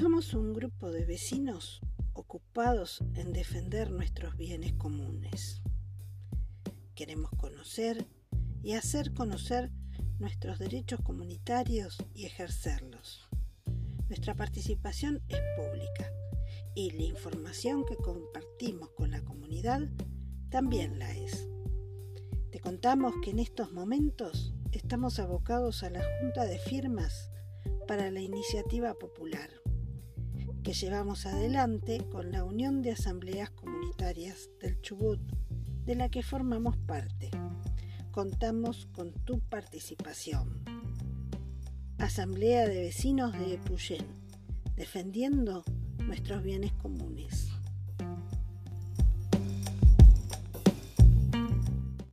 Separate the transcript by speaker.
Speaker 1: Somos un grupo de vecinos ocupados en defender nuestros bienes comunes. Queremos conocer y hacer conocer nuestros derechos comunitarios y ejercerlos. Nuestra participación es pública y la información que compartimos con la comunidad también la es. Te contamos que en estos momentos estamos abocados a la Junta de Firmas para la Iniciativa Popular, que llevamos adelante con la Unión de Asambleas Comunitarias del Chubut, de la que formamos parte contamos con tu participación. Asamblea de Vecinos de Epuyén, defendiendo nuestros bienes comunes.